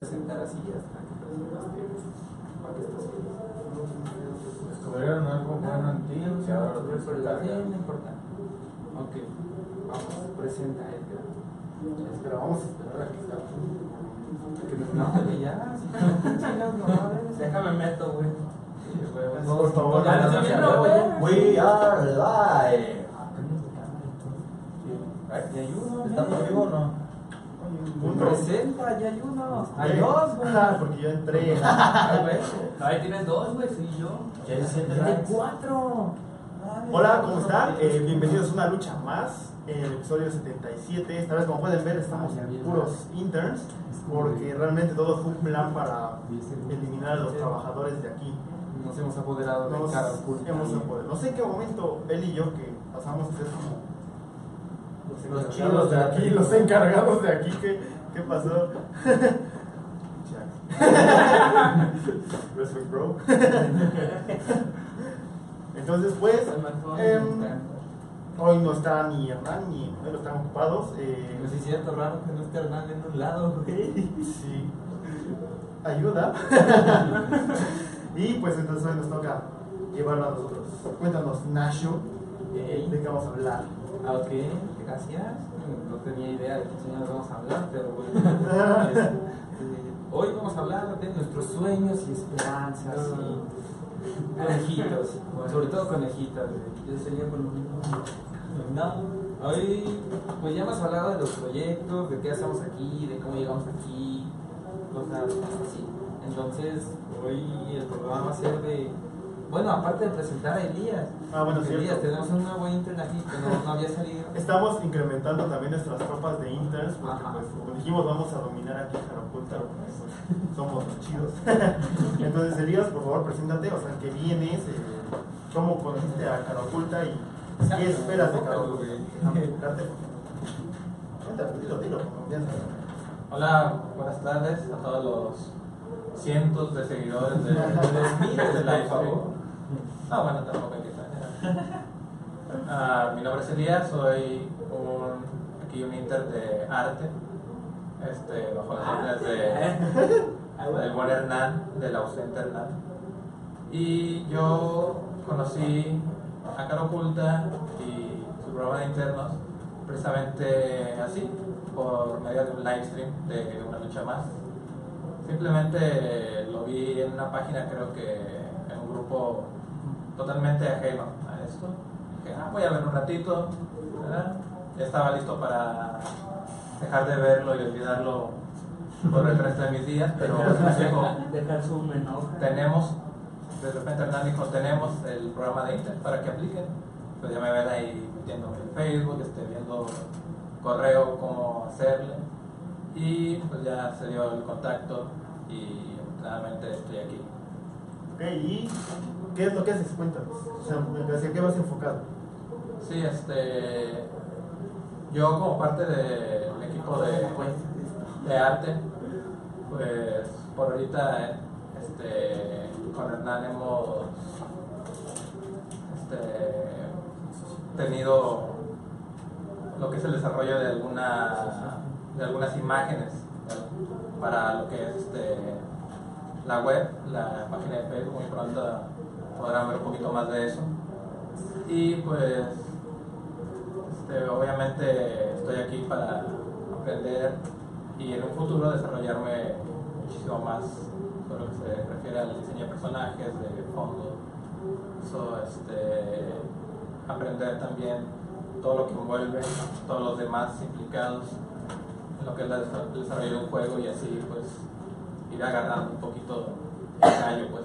presentar así hasta que presentaste para que estés Descubrieron algo bueno en ti que ahora lo tienes que Sí, cargar. no importa. Ok, vamos, presenta Edgar. Espera, vamos a esperar a que sea. No, que ya, si no, Déjame meto, güey. Por favor, Ya, no, no, ya. We are live. Y hay uno, ¿Estamos vivos o no? Uno. Presenta, ya hay uno. Hay dos, güey. ah, porque yo entré. Güey. No, ahí tienes dos, güey, soy yo. Ya cuatro. Hola, ¿cómo están? Eh, bienvenidos a una lucha más, en el episodio 77. Esta vez, como pueden ver, estamos puros interns, porque realmente todo fue un plan para eliminar a los trabajadores de aquí. Nos hemos apoderado Nos de cara oculta. hemos apoderado. No sé en qué momento él y yo que pasamos a ser como los Los encargados de aquí, los encargados de aquí, ¿qué, qué pasó? Respect, bro. Entonces, pues, em, hoy no está ni Hernán ni Manuel, están ocupados. eh, Pues sí, cierto, raro que no esté Hernán en un lado, güey. sí, ayuda. y pues entonces hoy nos toca llevarlo a nosotros. Cuéntanos, Nasho, Ey. De qué vamos a hablar. Ah, ok, gracias. No tenía idea de qué chingados vamos a hablar, pero bueno. Este, hoy vamos a hablar de nuestros sueños y esperanzas y conejitos. Sobre todo conejitos. güey. Yo sería. No, hoy pues ya hemos hablado de los proyectos, de qué hacemos aquí, de cómo llegamos aquí, cosas así. Entonces, hoy el programa va a ser de. Bueno, aparte de presentar a Elías. Ah, bueno. Elías, tenemos un nuevo intern aquí que no, no había salido. Estamos incrementando también nuestras tropas de interns, porque Ajá. pues como dijimos vamos a dominar aquí Jaraculta, pues, somos los chidos. Entonces Elías, por favor, preséntate, o sea, que vienes, eh, cómo conociste a Caraculta y qué esperas de. Cuéntame, dilo, dilo, con confianza. Hola, buenas tardes a todos los cientos de seguidores de, de miles de. No, bueno, tampoco hay que exagerar. Ah, mi nombre es Elías, soy un, aquí un inter de arte, este, bajo las órdenes de, del buen Hernán, del ausente Hernán. Y yo conocí a Cara Oculta y su programa de internos precisamente así, por medio de un live stream de una lucha más. Simplemente lo vi en una página, creo que en un grupo totalmente ajeno a esto. Dije, ah, voy a ver un ratito, ¿verdad? Ya estaba listo para dejar de verlo y olvidarlo por el resto de mis días, pero dijo, Dejar su menor. tenemos, de repente Hernán dijo, tenemos el programa de Inter para que apliquen. Pues ya me ven ahí metiéndome en Facebook, este, viendo correo, cómo hacerle. Y pues ya se dio el contacto y realmente estoy aquí. Ok, ¿y qué es lo que haces? Cuéntanos. O sea, ¿hacia qué vas enfocado? Sí, este, yo como parte del equipo de, de arte, pues por ahorita este, con Hernán hemos este, tenido lo que es el desarrollo de, alguna, de algunas imágenes para lo que es este, la web, la página de Facebook, muy pronto podrán ver un poquito más de eso. Y pues este, obviamente estoy aquí para aprender y en un futuro desarrollarme muchísimo más sobre lo que se refiere al diseño de personajes, de fondo. So, este, aprender también todo lo que envuelve, todos los demás implicados en lo que es el desarrollo de un juego y así pues ir agarrando un poquito el callo pues.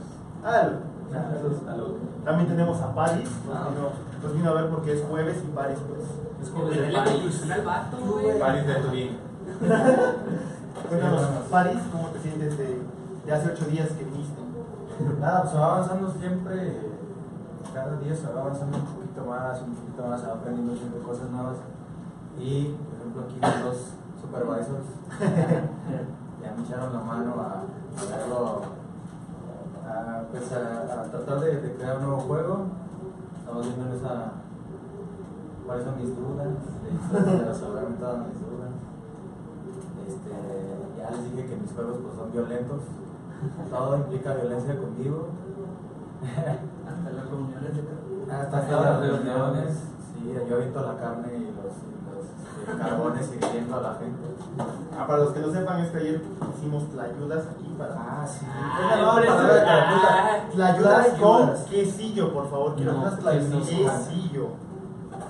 También tenemos a Paris, nos Ah. vino, nos vino a ver porque es jueves y Paris pues es Como jueves de de la Paris. vato, güey. De Turín. Cuéntanos. Paris, ¿cómo te sientes de, de hace ocho días que viniste? Nada, pues se va avanzando siempre, cada día se va avanzando un poquito más, un poquito más, se va aprendiendo siempre cosas nuevas. Y, por ejemplo, aquí los dos supervisors ya me echaron la mano a hacerlo, a, pues a, a tratar de, de crear un nuevo juego. Estamos viendo en esa, cuáles son mis dudas, de, resolverme todas mis dudas. Este, ya les dije que mis juegos pues, son violentos. Todo implica violencia conmigo. Hasta las reuniones de Hasta Hasta las reuniones. Sí, yo aviento la carne y los, carbones hiriendo a la gente. Ah, para los que no sepan, es que ayer hicimos tlayudas aquí para. Ah, sí. Ah, no, Caraputa. ah, Tlayudas con Tlayudas. quesillo, por favor. Quiero No, unas quesillo. quesillo.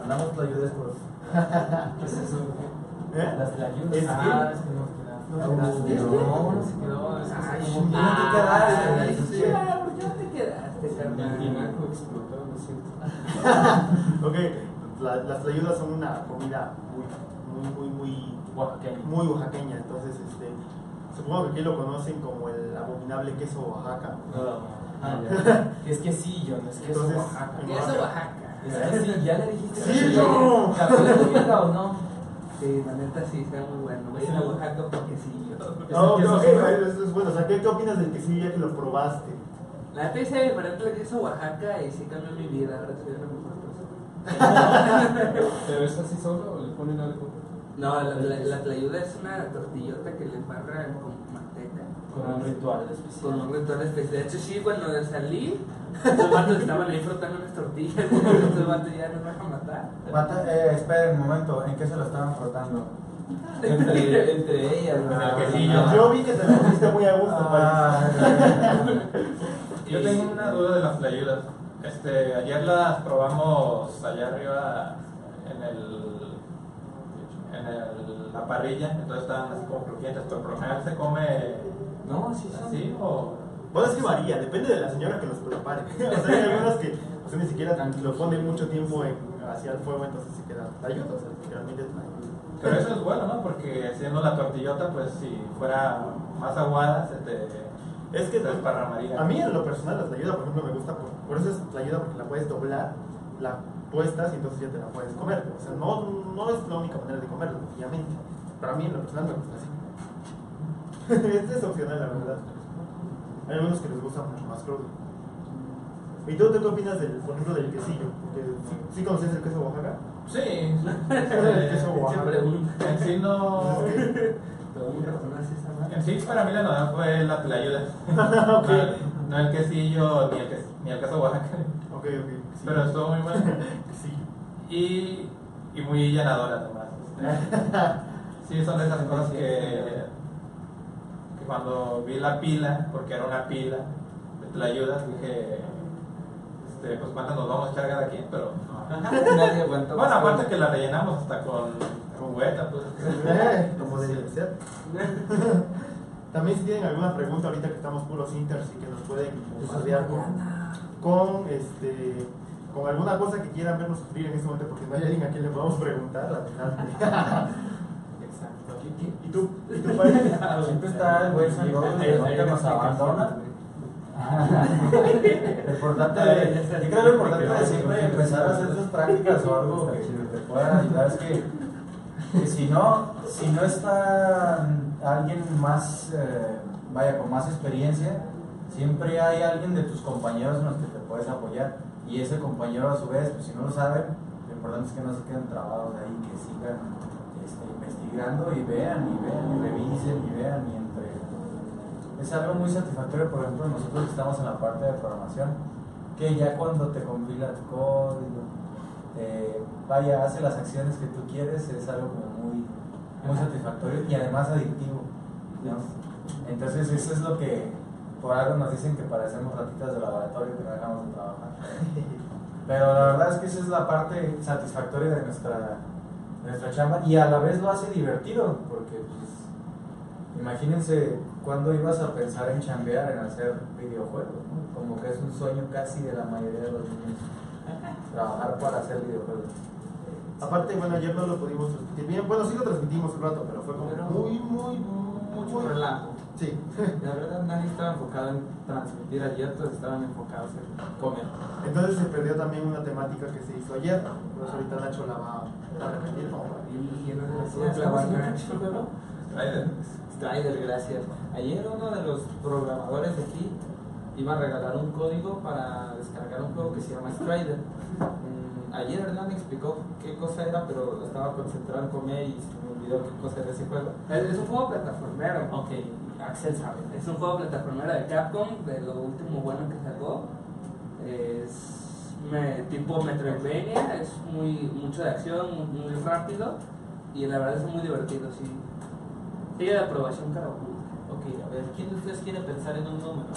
Andamos tlayudas por. ¿Qué es eso? ¿Eh? Las tlayudas. Es que- Ah, es que no queda. No quedaste. No, no se quedó. Es que Ay, se como tiene que quedarse, Ay, sí. ah, ¿por qué no te quedaste, El carnal? tinaco explotó, lo siento. Ok, la- las tlayudas son una comida muy, muy, muy, muy, Oaxaqueño. muy oaxaqueña. Entonces, este, supongo que aquí lo conocen como el abominable queso Oaxaca. Ah, ya. Es quesillo, no es queso Entonces, Oaxaca. en Queso Oaxaca. Es que sí, ya le dijiste. Sí, que yo. ¿La o no? Sí, la neta sí, está muy bueno. Voy a ir a Oaxaca porque sí. yo. No, eso es bueno. O sea, ¿qué, qué opinas del quesillo ya que lo probaste? La neta hice diferente el queso Oaxaca y sí cambió mi vida. Ahora soy una mejor. ¿Pero es así solo o le ponen algo? No, la, la, la tlayuda es una tortillota que le embarran con manteca. Con un ritual Con especial. un ritual especial. De hecho, sí, cuando salí, los vatos estaban ahí frotando unas tortillas. Estos vatos ya nos van a matar. Mata- eh, esperen un momento, ¿en qué se lo estaban frotando? Entre, entre ellas. Con el ¿no? Ah. Yo vi que te lo pusiste muy a gusto, Ah, Yo tengo una duda de las tlayudas. Este, ayer las probamos allá arriba en el en el- la parrilla, entonces estaban así como crujientes, pero por lo general se come No, sí, sí. así o Bueno, es que varía, depende de la señora que los prepare. o sea, hay algunas que o sea, ni siquiera lo ponen mucho tiempo en, hacia el fuego, entonces se queda tlayuda, o sea, literalmente tlayuda. pero eso es bueno, ¿no? Porque siendo la tortillota, pues si fuera más aguada, se te Es que se desparramaría. a mí en lo personal la tlayuda, por ejemplo, me gusta, por, por eso es tlayuda porque la puedes doblar, la puestas y entonces ya te la puedes comer. O sea, no, no es la única manera de comerla, obviamente. Pero a mí en lo personal me gusta así. este es opcional, la verdad. Hay algunos que les gusta mucho más crudo. ¿Y tú, tú qué opinas, del, por ejemplo, del quesillo? Porque, ¿sí, sí conoces el queso Oaxaca? Sí. El queso ¿Qué Oaxaca. sí no. En sí para mí la novedad fue la tlayuda. Ok. no, no el quesillo ni el, ques- ni el queso Oaxaca. Ok, ok. sí. Pero estuvo muy bueno. Sí. Y, y muy llenadora además. Este, Sí, son de esas cosas que, que cuando vi la pila, porque era una pila de tlayudas, dije, este, pues cuántas nos vamos a echar cada quien, pero no. Nadie aguantó. Bueno, aparte que la rellenamos hasta con cubeta, pues. Eh, Como debe ser. También si tienen alguna pregunta ahorita que estamos puros inters y que nos pueden bombardear con, con, este con alguna cosa que quieran vernos sufrir en este momento porque no hay alguien a quien le podamos preguntar, adelante. Exacto. ¿Y tú? ¿Y tú, Pai? Siempre está el buen Gordo que nunca nos abandona. Lo importante, yo creo que lo importante de siempre empezar a hacer tus prácticas o algo que te pueda ayudar es que, que si no, si no está alguien más, eh, vaya, con más experiencia, siempre hay alguien de tus compañeros en los que te puedes apoyar. Y ese compañero a su vez, pues si no lo saben, lo importante es que no se queden trabados ahí, que sigan este, investigando y vean y vean y revisen y vean y entre es algo muy satisfactorio, por ejemplo, nosotros que estamos en la parte de programación, que ya cuando te compila tu código, eh, vaya, hace las acciones que tú quieres, es algo como muy, muy satisfactorio y además adictivo. ¿no? Entonces eso es lo que por algo nos dicen que parecemos ratitas de laboratorio que no dejamos de trabajar. Pero la verdad es que esa es la parte satisfactoria de nuestra, de nuestra chamba y a la vez lo hace divertido, porque pues, imagínense cuando ibas a pensar en chambear, en hacer videojuegos, ¿no? como que es un sueño casi de la mayoría de los niños, trabajar para hacer videojuegos. Aparte, bueno, ayer no lo pudimos transmitir bien. Bueno, sí lo transmitimos un rato, pero fue como muy, muy, muy, Mucho muy... relajo. Sí. La verdad, nadie estaba enfocado en transmitir ayer, todos estaban enfocados en comer. Entonces se perdió también una temática que se hizo ayer. Por eso ahorita Nacho la va a repetir. Y en. Strider, gracias. Ayer uno de los programadores de aquí iba a regalar un código para descargar un juego que se llama Strider. Mm, ayer Hernán explicó qué cosa era, pero estaba concentrado en comer y se me olvidó qué cosa era ese juego. Es un juego plataformero. Ok, Axel sabe. Es un juego plataformero de Capcom, de lo último bueno que sacó. Es me- tipo Metroidvania, es muy mucho de acción, muy, muy rápido y la verdad es muy divertido, sí. Sigue de aprobación Karaoke. Ok, a ver, ¿quién de ustedes quiere pensar en un número?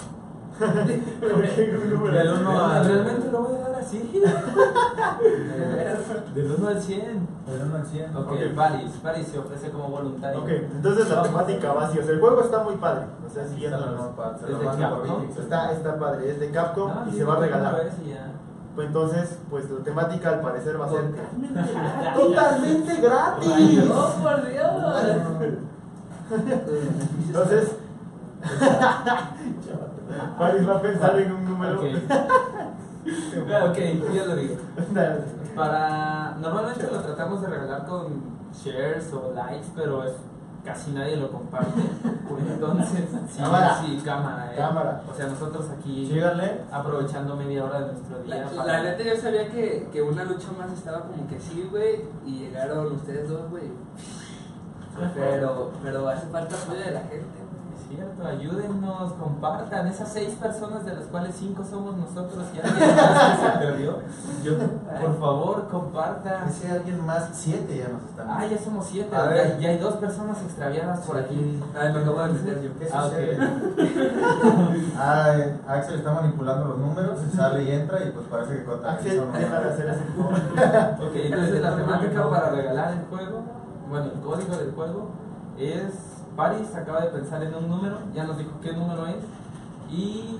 Del uno al- Realmente lo voy a dar así. Del 1 al 100. Del 1 al 100. Ok, Ok. Paris, Paris se ofrece como voluntario. Ok, entonces la temática va así. O sea, el juego está muy padre. O sea, se Es está, está padre. Es de Capcom No, y se va a regalar. Pues entonces, pues la temática al parecer va a ser Totalmente. totalmente gratis. ¡Oh, por Dios! Entonces, Paris va a pensar en un número. Ok. ok, ya lo digo. Para. Normalmente lo tratamos de regalar con shares o likes, pero es, casi nadie lo comparte. Entonces, sí, Cámara. sí, cámara. eh. Cámara. O sea, nosotros aquí Síganle. aprovechando media hora de nuestro La, día. la neta yo sabía que, que una lucha más estaba como que sí, güey, y llegaron ustedes dos, güey. Pero, pero hace falta apoyo de la gente. Es cierto, ayúdennos, compartan. Esas seis personas de las cuales cinco somos nosotros y alguien más que se perdió. Yo, por favor, compartan. Ese alguien más, 7 ya nos están. Ah, ya somos siete. A Ya, ver. ya hay dos personas extraviadas por aquí. Ay, me acabo de meter yo. ¿Qué Ah, sucede? Ah, eh, Axel está manipulando los números, sale y entra y pues parece que contra Axel, deja de hacer ese favor. Ok, entonces la temática para regalar el juego, bueno, el código del juego es Paris acaba de pensar en un número, ya nos dijo qué número es y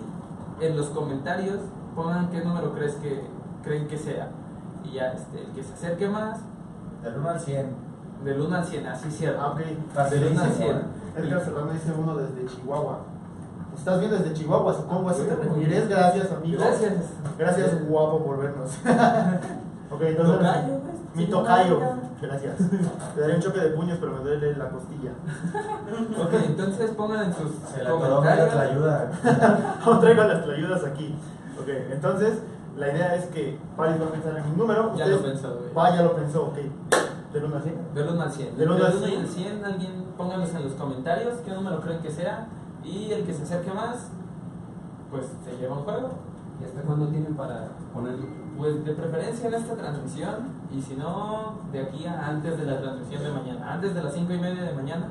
en los comentarios pongan qué número crees que creen que sea y ya este, el que se acerque más Del 1 al 100. del 1 al 100, así cierto. Ah, ok. Del 1 al Facilísimo. 100. ¿eh? Edgar Serrano dice uno desde Chihuahua. ¿Estás bien desde Chihuahua? Supongo así te bien. Gracias, amigo. Gracias. Gracias, guapo, por vernos. ok, entonces. Tocayo, ¿ves? Mi tocayo. Gracias. Te daré un choque de puños, pero me duele la costilla. Ok, entonces pongan en sus Se la coloca la comentarios. ayuda. Aún traigo las ayudas aquí. Ok, entonces la idea es que Paris va a pensar en un número. Ya lo pensó, güey. Va, ya lo pensó, ok. ¿Del 1 al 100? Del 1 al 100. Del uno al Del 1 y cien. el 100, alguien pónganos en los comentarios qué número creen que sea. Y el que se acerque más, pues se lleva un juego. ¿Y hasta cuándo tienen para ponerlo? Pues de preferencia en esta transmisión. Y si no, de aquí a antes de la transmisión de mañana. Antes de las 5 y media de mañana,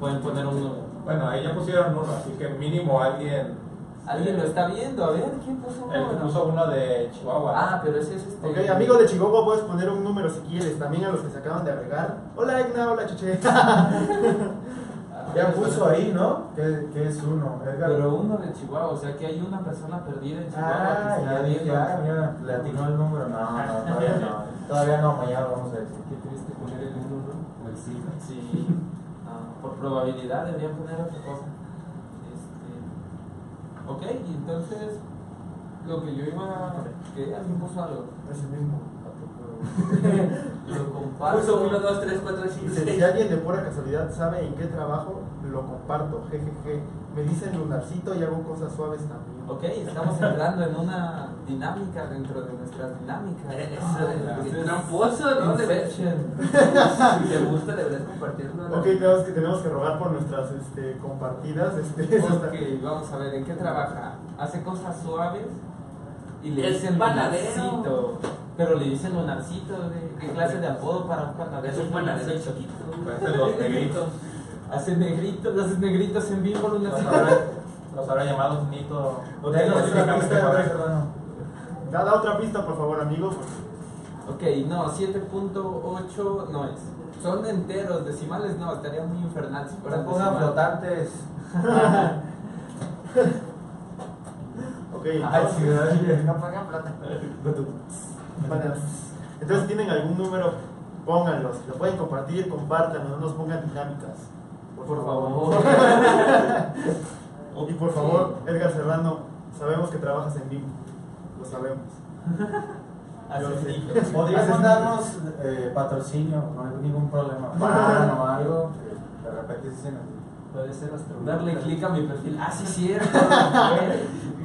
pueden poner un número. Bueno, ahí ya pusieron uno, así que mínimo alguien. Alguien lo está viendo. A ver, ¿quién puso uno? El que puso uno de Chihuahua. Ah, pero ese es este. Ok, amigo de Chihuahua, puedes poner un número si quieres. También a los que se acaban de agregar. Hola, Egna, hola, Cheche. Ya puso ahí, ¿no? Que, que es uno. Edgar. Pero uno de Chihuahua, o sea que hay una persona perdida en Chihuahua Ah, que está ya viendo. ah, mira, le atinó el número. No, no, todavía no. Todavía no, mañana lo vamos a decir. Qué triste poner el 1, ¿no? O el 5. Sí, ah, por probabilidad deberían poner otra cosa. Este, ok, y entonces lo que yo iba. que alguien puso algo. Es el mismo. Lo comparto. Puso 1, 2, 3, 4, 5, Dice, 6. si alguien de pura casualidad sabe en qué trabajo, lo comparto. Jejeje. Me dicen lunarcito y hago cosas suaves también. Ok, estamos entrando en una dinámica dentro de nuestras dinámicas. Eso, es tramposo, ¿no? Si te gusta, deberías compartirlo. Ok, tenemos que, tenemos que rogar por nuestras este, compartidas. Este, Ok, vamos a ver, ¿en qué trabaja? Hace cosas suaves y le dicen panadero. lunarcito. Pero le dicen lunarcito, ¿de ¿qué clase de apodo para un panadero? Es un panadero Lunarcito. chiquito. Parecen los negritos. Hace negritos, haces negritos en vivo, Los lunarcito. habrá, los habrá llamado Nito. Da, da otra pista, por favor, amigo. Ok, no, 7.8 no es. Son enteros, decimales no, estaría muy infernal si No fueran pongan flotantes. Ok, no pongan plata. Bueno, Entonces, ¿tienen algún número? Pónganlos. Lo pueden compartir, compártanlo, no nos pongan dinámicas. Por favor. Y por favor, Edgar Serrano, sabemos que trabajas en vivo. Lo sabemos. Así Yo lo sé. es. Podríamos darnos eh, patrocinio, no hay ningún problema. Pan o algo. De repente sí se nos. Puede ser hasta Darle clic a mi perfil. Ah, sí, cierto.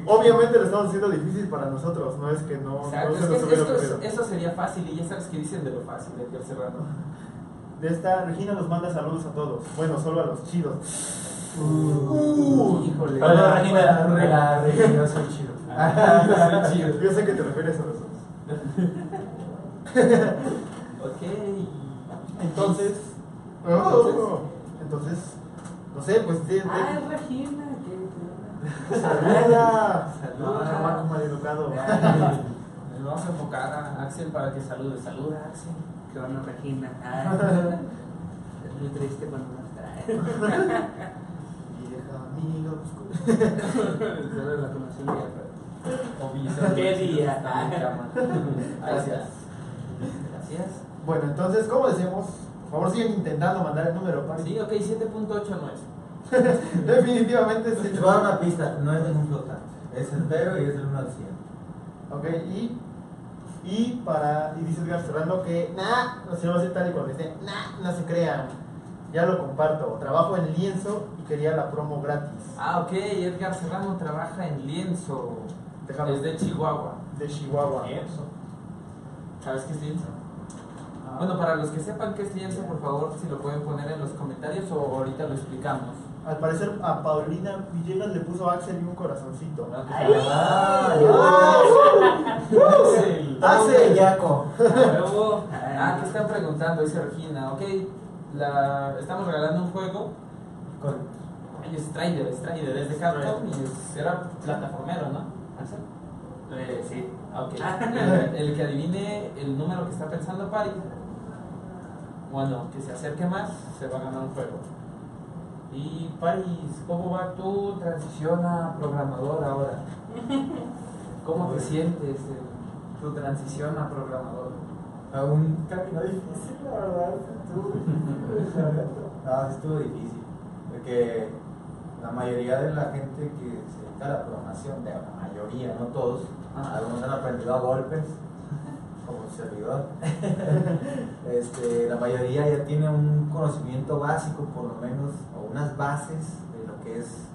Obviamente lo estamos haciendo difícil para nosotros, no es que no, Exacto, no es se nos hubiera ocurrido. eso sería fácil y ya sabes que dicen de lo fácil, Edgar Serrano. De esta, Regina nos manda saludos a todos. Bueno, solo a los chidos. Uh, híjole. Saludos, Regina. Hola, Regina, yo soy chido. Ah, soy chido. Yo sé que te refieres a nosotros. Ok. Entonces, Entonces- entonces, no sé, pues de, de- Ah, es Regina. Saluda. Saluda. No, chamaco maleducado. Les vamos a enfocar a Axel para que salude. Saluda, Axel. Que van a Regina. Ah, es muy triste cuando no está. Vieja amiga, Solo la conocí un día, pero-. ¿Qué día? Gracias. Gracias. Bueno, entonces, como decíamos, por favor sigan intentando mandar el número. Pari. Sí, ok, 7.8 no es. Definitivamente Te sí. voy a dar una pista, no es ningún flotante. Es entero y es del 1 al 100. Ok, y, y para, y dice Edgar Serrano que, nah, no se va a hacer tal y cual dice, nah, no se crean, ya lo comparto, trabajo en lienzo y quería la promo gratis. Ah, ok, Edgar Serrano trabaja en lienzo. Déjame. Es de Chihuahua. De Chihuahua. ¿Sabes qué es lienzo? Bueno, para los que sepan qué es lienzo, por favor, si lo pueden poner en los comentarios o ahorita lo explicamos. Al parecer a Paulina Villegas le puso a Axel y un corazoncito. Ah, Axel. Axel Yaco. Luego, Ah, ¿qué están preguntando? Dice Regina. Ok, la, estamos regalando un juego. Con Ay, es Strider, Strider, es de Capcom y es, era plataformero, ¿no? Axel. Eh, sí. Ah, Ok. El, el que adivine el número que está pensando Pari, bueno, que se acerque más, se va a ganar un juego. Y Paris, ¿cómo va tu transición a programador ahora? ¿Cómo te sientes en tu transición a programador? a un camino difícil, la verdad. Estuvo difícil. No, sí estuvo difícil. Porque la mayoría de la gente que se dedica a la programación, de la mayoría, no todos, Ah. algunos han aprendido a golpes, servidor. este, la mayoría ya tiene un conocimiento básico, por lo menos, o unas bases de lo que es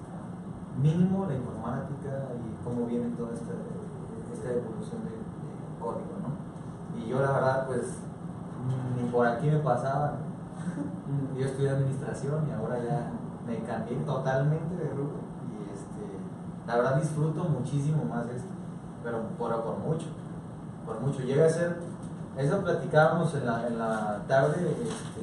mínimo la informática y cómo viene toda esta, esta evolución de, código, ¿no? Y yo la verdad, pues, ni por aquí me pasaba. Yo estudié administración y ahora ya me cambié totalmente de grupo. Y este, la verdad disfruto muchísimo más esto, pero por, por mucho, mucho. Llega a ser, eso platicábamos en la, en la tarde, este,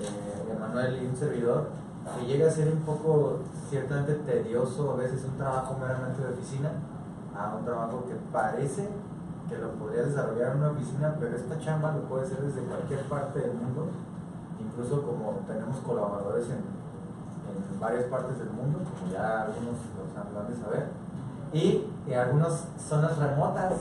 eh, Emanuel y un servidor, que llega a ser un poco ciertamente tedioso a veces un trabajo meramente de oficina a un trabajo que parece que lo podrías desarrollar en una oficina, pero esta chamba lo puede hacer desde cualquier parte del mundo, incluso como tenemos colaboradores en, en varias partes del mundo, como ya algunos los han de saber, y en algunas zonas remotas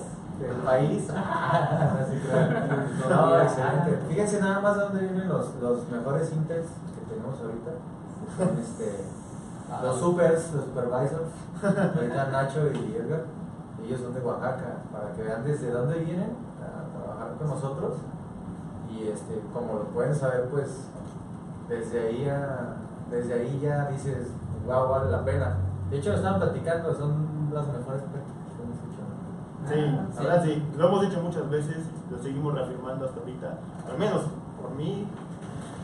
del país. Así que, no, excelente. Fíjense nada más de dónde vienen los, los mejores inters que tenemos ahorita. Son este, los supers, los supervisors, ahorita Nacho y Edgar, ellos son de Oaxaca, para que vean desde dónde vienen a trabajar con nosotros. Y este, como lo pueden saber, pues desde ahí, a- desde ahí ya dices, wow, vale la pena. De hecho, lo estaban platicando, son las mejores. Sí, sí. ahora sí, lo hemos dicho muchas veces, lo seguimos reafirmando hasta ahorita. Al menos por mí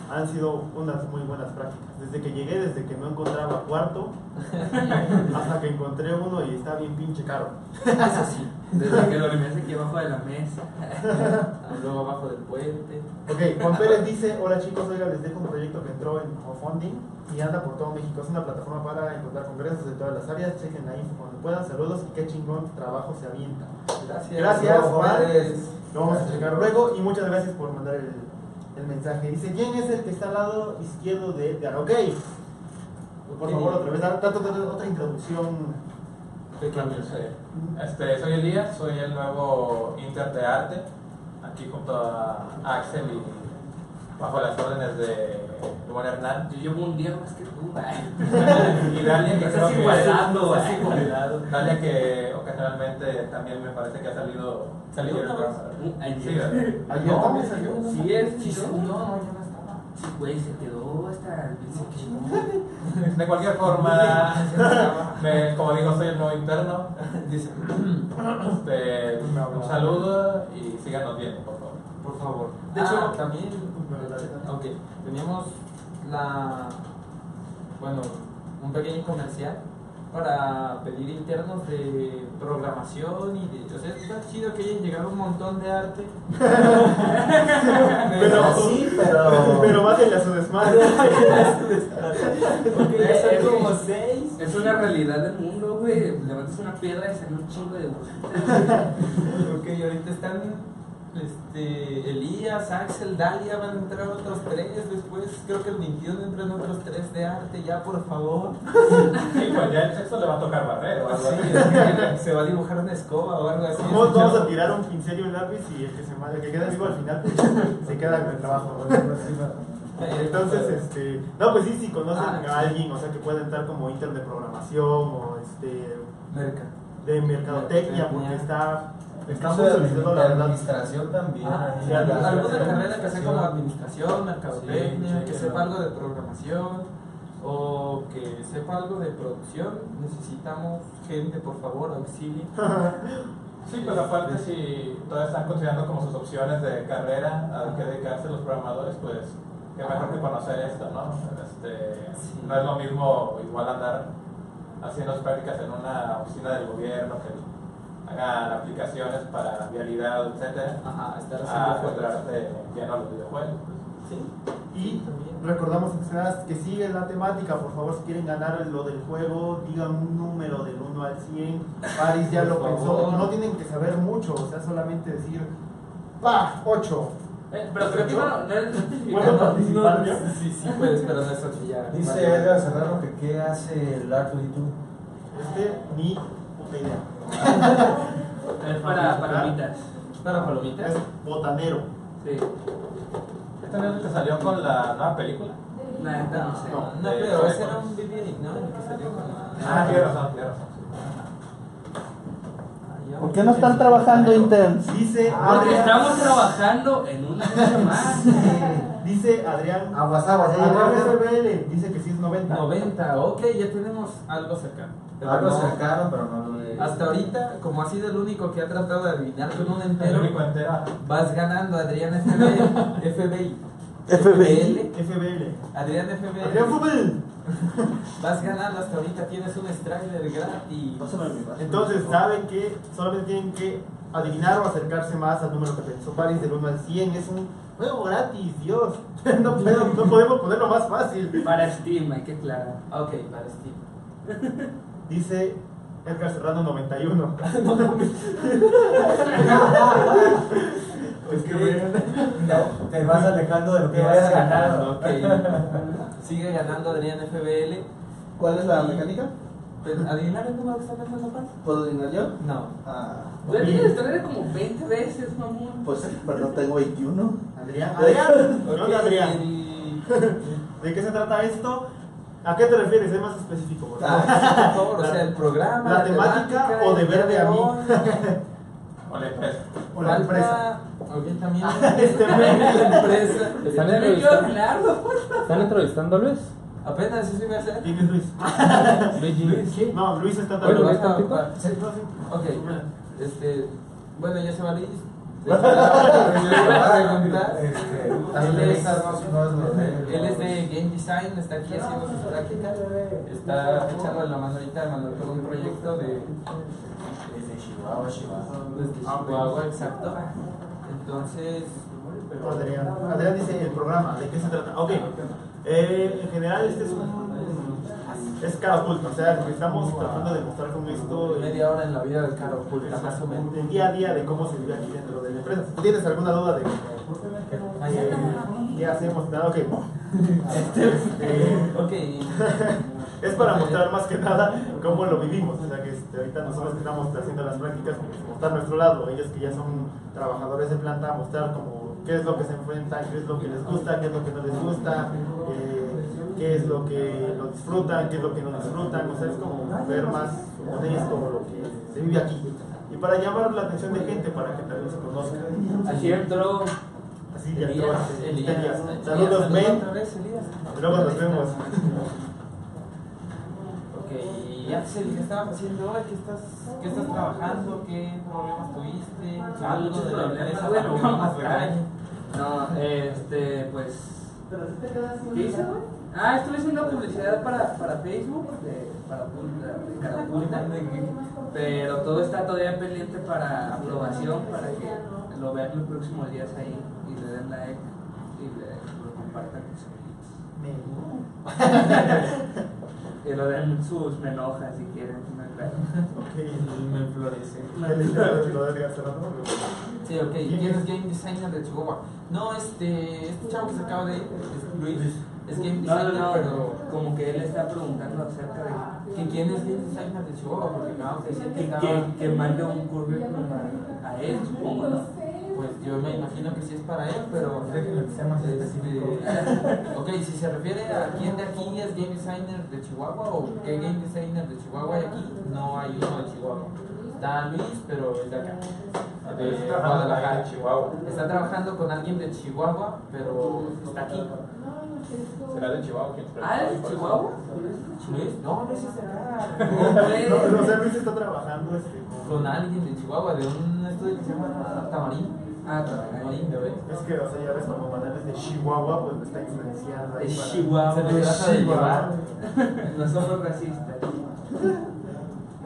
han sido unas muy buenas prácticas. Desde que llegué, desde que no encontraba cuarto, hasta que encontré uno y está bien pinche caro. Eso sí. Desde que dormías aquí abajo de la mesa. Luego abajo del puente. Ok, Juan Pérez dice, hola chicos, oiga, les dejo un proyecto que entró en crowdfunding y anda por todo México. Es una plataforma para encontrar congresos de todas las áreas. Chequen la info cuando puedan. Saludos y qué chingón trabajo se avienta. Gracias. Gracias, Juan. Lo vamos a checar luego y muchas gracias por mandar el, el mensaje. Dice, ¿quién es el que está al lado izquierdo de Edgar? Ok. Por favor, otra vez, otra introducción. Pequeño. Este, soy Elías, soy el nuevo Inter de Arte, aquí junto a Axel y bajo las órdenes de Juan Hernán. Yo llevo un día más que tú. y Dalia, que Estás igualando, estás igualado. Dalia, que ocasionalmente también me parece que ha salido. ¿Salió una vez? Ayer. Ayer No, también salió. Sí, es, Sí, sí, no, no, yo no estaba. Sí, güey, se quedó hasta el De cualquier forma, me- como digo, soy el nuevo interno. Dice, Este, un saludo y síganos viendo, por favor. por favor. De Ah, hecho, también, ok, teníamos la, bueno, un pequeño comercial para pedir internos de programación y de, o sea, está chido que hayan llegado un montón de arte. Pero- sí, pero. Pero bájenle a su desmadre. Ok, ya son como seis. Es una realidad del mundo, güey. Levantas una piedra y sale un chingo de. Ok, ahorita están este, Elías, Axel, Dalia, van a entrar otros tres. Después creo que el 21 entran otros tres de arte, ya por favor. Sí, pues ya el sexo le va a tocar barrer o algo Sí, así. se va a dibujar una escoba o algo así. Vamos, vamos a tirar un pincel y un lápiz y el que se el que queda vivo al final se queda con el trabajo. Entonces, este, no, pues sí, si conocen Ah, a alguien, o sea, que pueda entrar como inter de programación o este Merca. de mercadotecnia, porque está, de solicitado la administración también. Ah, sí, la- alguna la- carrera que sea como administración, mercadotecnia, Sí, que sepa algo de programación o que sepa algo de producción. Necesitamos gente, por favor, auxilio. Sí, pues aparte si todavía están considerando como sus opciones de carrera a qué dedicarse los programadores, pues qué mejor que conocer esto, ¿no? Este, Sí. No es lo mismo igual andar haciendo prácticas en una oficina del gobierno que hagan aplicaciones para vialidad, etcétera, Ajá, estar a encontrarte lleno a los videojuegos. Sí. Y también. recordamos que sigue la temática, por favor, si quieren ganar lo del juego, digan un número del 1 al 100. Paris ya lo Por pensó, favor. no tienen que saber mucho, o sea, solamente decir, ¡pa! 8. Eh, pero creo que no, no es ¿Puedo No, participar no, yo? Sí, sí, puedes, pero no es ya. Dice. Edgar Serrano que qué hace el R2D2. Este, ni puta idea. Es para palomitas. ¿Para palomitas? Es botanero. Sí. ¿Este no es el que salió con la nueva película? No sé. No, no, pero ese era un BB, ¿no? El que salió con la- Ah, tiene razón, tiene razón. Ah. ¿Por qué no están trabajando interns? Dice Porque Adrián, estamos trabajando en una cosa más. dice Adrián, Aguas, aguas, Adrián dice que sí es 90. 90, ok, ya tenemos algo cercano. Algo no- cercano, pero no lo de. Hasta ahorita, como ha sido el único que ha tratado de adivinar con un El entero, único entero. vas ganando Adrián. FBI. FBI. FBL. Adrián FBI. Adrián FBL. Vas ganando hasta ahorita, tienes un Strider gratis. Entonces saben que solamente tienen que adivinar o acercarse más al número que pensó Paris del 1 al 100. Es un juego gratis, Dios. No, puedo- no podemos ponerlo más fácil. Para Steam, hay que aclarar. Ok, para Steve. Dice Edgar Serrano 91. Es que bueno, te vas alejando de lo que vas ganando. ganando, ok. Sigue ganando Adrián FBL. ¿Cuál es la mecánica? Pues, ¿Adivinar el número que está pensando Paz? ¿Puedo adivinar yo? No. Ah, Yo tienes traer como 20 veces, mamón. pues, pero no tengo 21. Adrián. Adrián. ¿Qué Ok, onda, Adrián? ¿De qué se trata esto? ¿A qué te refieres? Es más específico. por favor. Ah, por favor, o sea, el programa. la temática o de el día verde a mí. O la empresa. O la empresa. Ok, también. Este la empresa. ¿Están entrevistando? ¿Están entrevistando a Luis? Apenas eso iba a hacer. ¿Quién es Luis? Luis, ¿qué? No, Luis está Bueno, dando. ¿ves tantito? Ah, sí, no, sí. Ok, este. Bueno, ya se va Luis. Este, Él es, no es lo de- él es de Game Design, está aquí haciendo sus prácticas. Está echando la mano ahorita Manuel con un proyecto de. Es de Chihuahua, Chihuahua. Desde Chihuahua, exacto. Entonces. Adrián. Adrián dice el programa, ¿de qué se trata? Ok. Eh, en general, este es un. Es cara oculta, o sea, estamos tratando de mostrar con esto. eh, Media hora en la vida del caro oculta, más o menos. el día a día de cómo se vive aquí dentro de la empresa. ¿Tienes alguna duda de qué hacemos? Nada, ok. Este, Ok. es para mostrar más que nada cómo lo vivimos. O sea, que este, ahorita nosotros que estamos haciendo las prácticas, pues, mostrar nuestro lado. Ellos que ya son trabajadores de planta, mostrar como qué es lo que se enfrentan, qué es lo que les gusta, qué es lo que no les gusta, eh, qué es lo que lo disfrutan, qué es lo que no disfrutan. O sea, es como ver más honesto lo que se vive aquí. Y para llamar la atención de gente, para que también se conozca. Así entró. Así sí, ya. Elías, Saludos, Ben. Luego nos vemos. Ok, y antes el que estabas haciendo hoy, ¿qué estás, ¿qué estás trabajando? ¿Qué problemas tuviste? Algo Muchos de la empresa no este, pues. ¿Qué hice, güey? Ah, estuve haciendo publicidad para, para Facebook, de, para de Carapulta, pero todo está todavía pendiente para aprobación, para que lo vean los próximos días ahí y le den like y le, lo compartan con sus amigos. Y lo den sus me enoja si quieren. Ok. Me Sí, ok. ¿Quién es game designer de Chihuahua? No, este, este chavo que se acaba de ir, es Luis, es game No, no, designer, no, pero como que él está preguntando acerca de ¿que ¿quién es game designer de Chihuahua? Porque acabamos de decir que que, que, que mande un currículum a, a él, supongo, ¿no? Pues yo me imagino que sí es para él, pero Déjenme que sea más específico. Ok, si se refiere a quién de aquí es game designer de Chihuahua o qué game designer de Chihuahua hay aquí, no hay uno de Chihuahua. Está Luis, pero es de acá. De Estoy trabajando de Chihuahua. Está trabajando con alguien de Chihuahua, pero está aquí. ¿Será de Chihuahua? ¿Quién sabe? Ah, ¿es de Chihuahua? Luis, no, Luis es de acá. No, no, sea, Luis está trabajando este, con- Con alguien de Chihuahua, de un estudio que se llama Tamarín. Ah, Tamarín, ¿ya ves? Es que, o sea, ya ves, como Manuel es de Chihuahua, pues me está influenciando Es para- Chihuahua. Se trata de llevar. No somos racistas.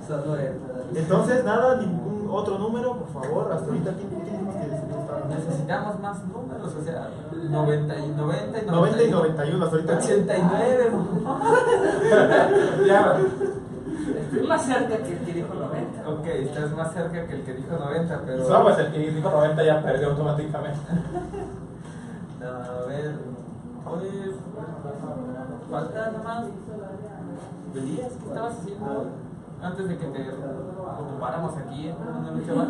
Solo él. Entonces, nada, ningún otro número, por favor. Hasta ahorita, ¿quién, quién dijimos que necesitaba? Necesitamos más números, o sea, 90 y 90 y 90 y 91, hasta ahorita. 89. Ya, Estoy más cerca que el que dijo 90. Ok, estás más cerca que el que dijo 90, pero. No, pues el que dijo 90 ya perdió automáticamente. No, a ver. Pues. Falta nomás. ¿Elías? ¿Qué estabas haciendo antes de que te ocupáramos aquí en una lucha más?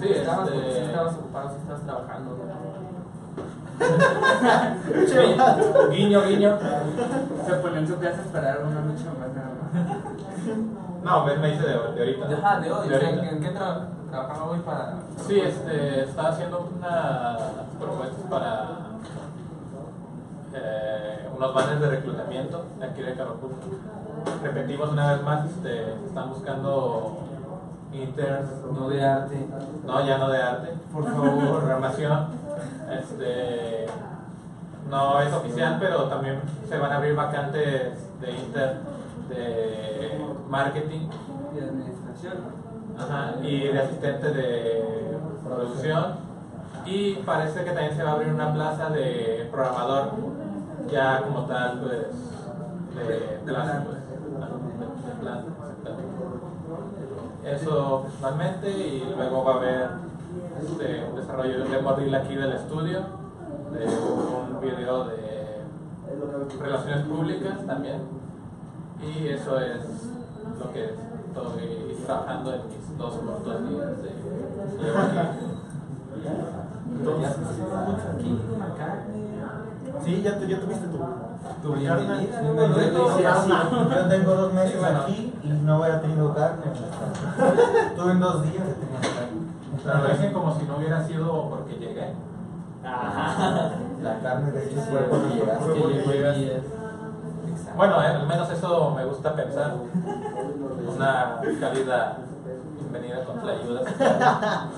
Sí, estabas, este- sí estabas ocupado, sí estabas trabajando. Guiño, guiño. Se pone en su casa a esperar una lucha más nada más. No, me, me hice de, de ahorita. Ajá, de hoy. De ahorita. ¿En qué tra- trabajaba hoy para.? Sí, este, estaba haciendo unas propuestas para eh, unos banners de reclutamiento de aquí de Carapulco. Repetimos una vez más, este, están buscando interns, No de arte. no, ya no de arte, Por favor. programación. Este, no es oficial, pero también se van a abrir vacantes de inter, de marketing Y administración, ¿no? Ajá, y de asistente de producción. Y parece que también se va a abrir una plaza de programador, ya como tal, pues, de plaza, pues, de, de. Eso principalmente, y luego va a haber este, un desarrollo de un aquí del estudio, de un video de relaciones públicas también. Y eso es lo que estoy trabajando en mis dos cortos días de llevo aquí. Carne. Sí, ya, tu- ya tuviste tu. Tu bienvenida. Yo tengo dos meses Sí, bueno. aquí y no había tenido carne. Tuve en dos días de tener carne. Pero lo dicen como si no hubiera sido porque llegué. La carne de hecho fue. Exacto. Bueno, eh, al menos eso me gusta pensar. Una cálida bienvenida con ayuda.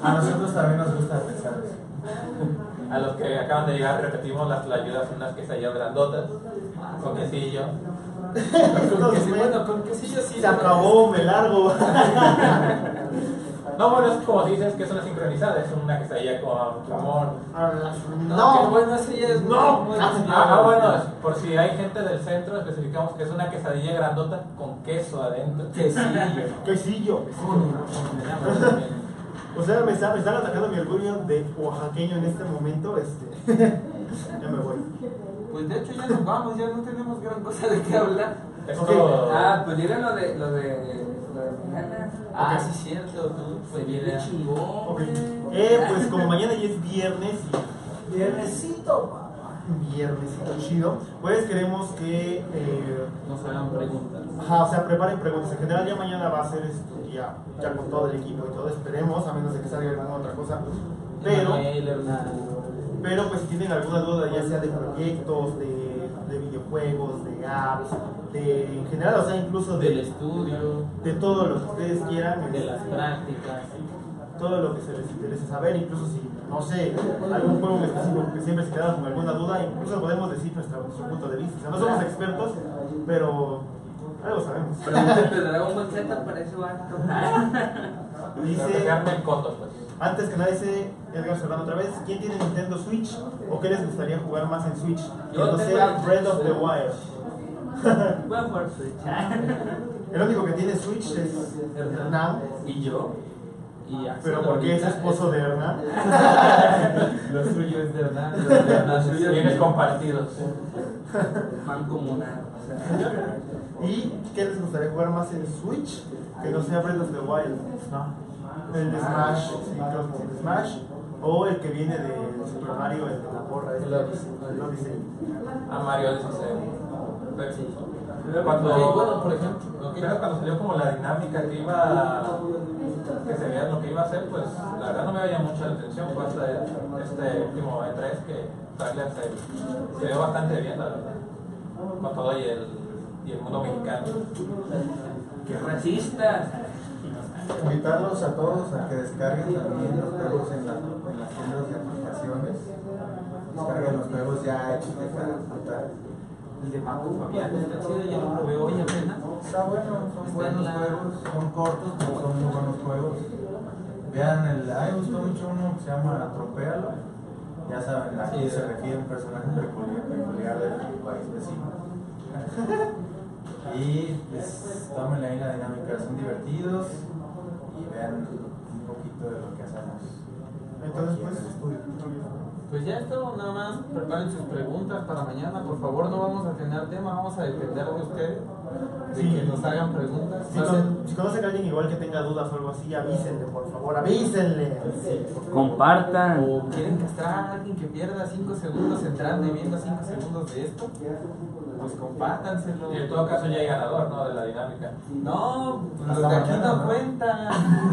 A nosotros también nos gusta pensar eso. A los que acaban de llegar repetimos las ayudas, unas quesadillas grandotas, con quesillo. Con quesillo, bueno, con quesillo sí. Se acabó, me largo. No, bueno, es como dices que es una sincronizada, es una quesadilla con jamón. No, No, bueno, ese ya es No. muy Ah, ah, bueno, es- por si hay gente del centro, especificamos que es una quesadilla grandota con queso adentro. Quesillo. quesillo. O sea, me, está- me están atacando mi orgullo de oaxaqueño en este momento. Este, ya me voy. Pues de hecho ya nos vamos, ya no tenemos gran cosa de qué hablar. Esto. Ah, pues digan lo de, lo de, lo de mañana. Ah, sí, cierto, tú. Pues viene chingón. Eh, pues como mañana ya es viernes y Viernesito, viernesito chido, pues queremos que eh, Nos hagan preguntas. Ajá, o sea, preparen preguntas. En general ya mañana va a ser este, ya, ya con todo el equipo y todo, esperemos, a menos de que salga alguna otra cosa. Pero. Pero pues si tienen alguna duda, ya sea de proyectos, de, de videojuegos, de apps, de en general, o sea, incluso Del de, estudio, de todo lo que ustedes quieran, de las prácticas. todo lo que se les interese saber, incluso si, no sé, algún juego en específico que siempre se quedaron con alguna duda, incluso podemos decir nuestra- nuestro punto de vista. O sea, no somos expertos, pero algo sabemos. Pregúntale Dragon Ball Z para. Pero que Dice, coto, pues. antes que nada dice Edgar Serrano otra vez, ¿quién tiene Nintendo Switch o qué les gustaría jugar más en Switch? Que Yo no tengo sea Breath of the Wild. Voy a jugar Switch. El único que tiene Switch es Hernán, ¿Y yo? Y pero porque es ahorita esposo de Hernán. Lo suyo es de Hernán, lo de Hernán es suyo. Bienes compartidos. Mancomunado. ¿Y qué les gustaría jugar más en Switch? Que no sea Breath of the Wild. El de Smash, sí, creo que sí, el Smash. O el que viene de Super Mario, el de la porra, el el Odyssey. A Mario dice Sí, Cuando, bueno, por ejemplo, pero cuando salió como la dinámica que iba que se veía lo que iba a hacer, pues la verdad no me veía mucho la atención. Fue hasta este último E3 que trailer se, se ve bastante bien, la verdad. Con todo y el, y el mundo mexicano. ¡Qué racistas! Invitarlos a todos a que descarguen también los juegos en, la- en las tiendas de aplicaciones. Descarguen los juegos ya hechos de para disfrutar. El de Marco Fabián está chido, ya lo probé hoy apenas. Está bueno, son Está buenos la- juegos, son cortos, pero son muy buenos juegos. Vean el, a mí me gustó mucho uno que se llama Atropéalo. Ya saben, aquí Sí, se refiere a un personaje peculiar, peculiar del país vecino. y pues tomen ahí la dinámica, son divertidos y vean un poquito de lo que hacemos. Entonces, en pues, el estudio. Pues ya esto, nada más preparen sus preguntas para mañana. Por favor, no vamos a tener tema, vamos a depender de ustedes, de Sí. que nos hagan preguntas. Si, con- si conocen a alguien igual que tenga dudas o algo así, avísenle, por favor, avísenle. Compartan. O quieren castrar a alguien que pierda 5 segundos entrando y viendo 5 segundos de esto, pues compártanselo. Y en todo caso ya hay ganador, ¿no? De la dinámica. No, pues los Hasta de aquí mañana, no ¿no? cuentan.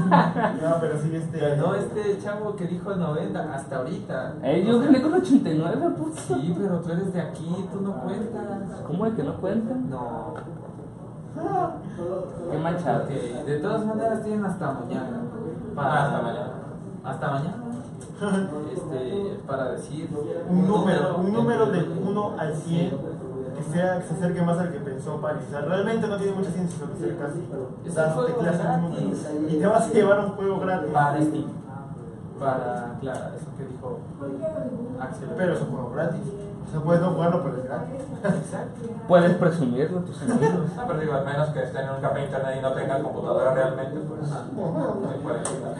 No, pero sí, este. Ganó este chavo que dijo el 90 hasta ahorita. Eh, yo gané con 89, puto. Sí, pero tú eres de aquí, tú no cuentas. ¿Cómo de que no cuentan? No. Qué manchado. Ok, de todas maneras tienen hasta mañana. Ah, hasta mañana. Hasta mañana. Este, para decir un número, un número del 1 al 100 que sea que se acerque más al que pensó Paris. O sea, realmente no tiene mucha ciencia sobre ser casi Es dándote un juego clases de gratis. números. Y te vas a llevar un juego gratis. para Steam. Para, claro, eso que dijo Axel. Pero es un juego gratis. O sea, puedes no jugarlo, pero es gratis. Exacto. Puedes presumirlo a tus amigos. Ah, pero digo, al menos que estén en un café internet y no tengan computadora realmente, pues. Ahí pueden jugar.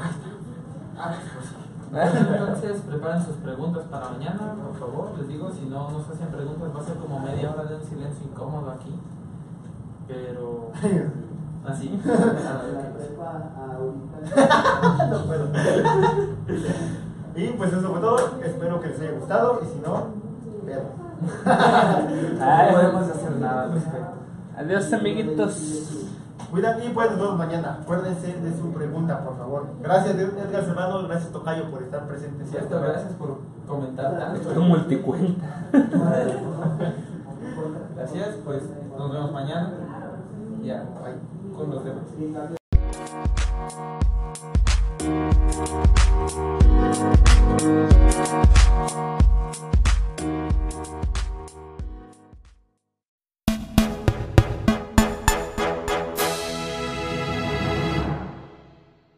Entonces, preparen sus preguntas para mañana, por favor. Les digo, si no nos hacen preguntas, va a ser como media hora de un silencio incómodo aquí. Pero. Así. no puedo. Y pues eso fue todo. Espero que les haya gustado. Y si no, perro. No podemos hacer nada al respecto. Adiós, amiguitos. Cuidan y pues nos vemos mañana. Acuérdense de su pregunta, por favor. Gracias, Edgar Serrano. Gracias, Tocayo, por estar presente. Gracias por comentar tanto. Es un multicuenta. gracias, pues nos vemos mañana. Ya, bye. Con los demás.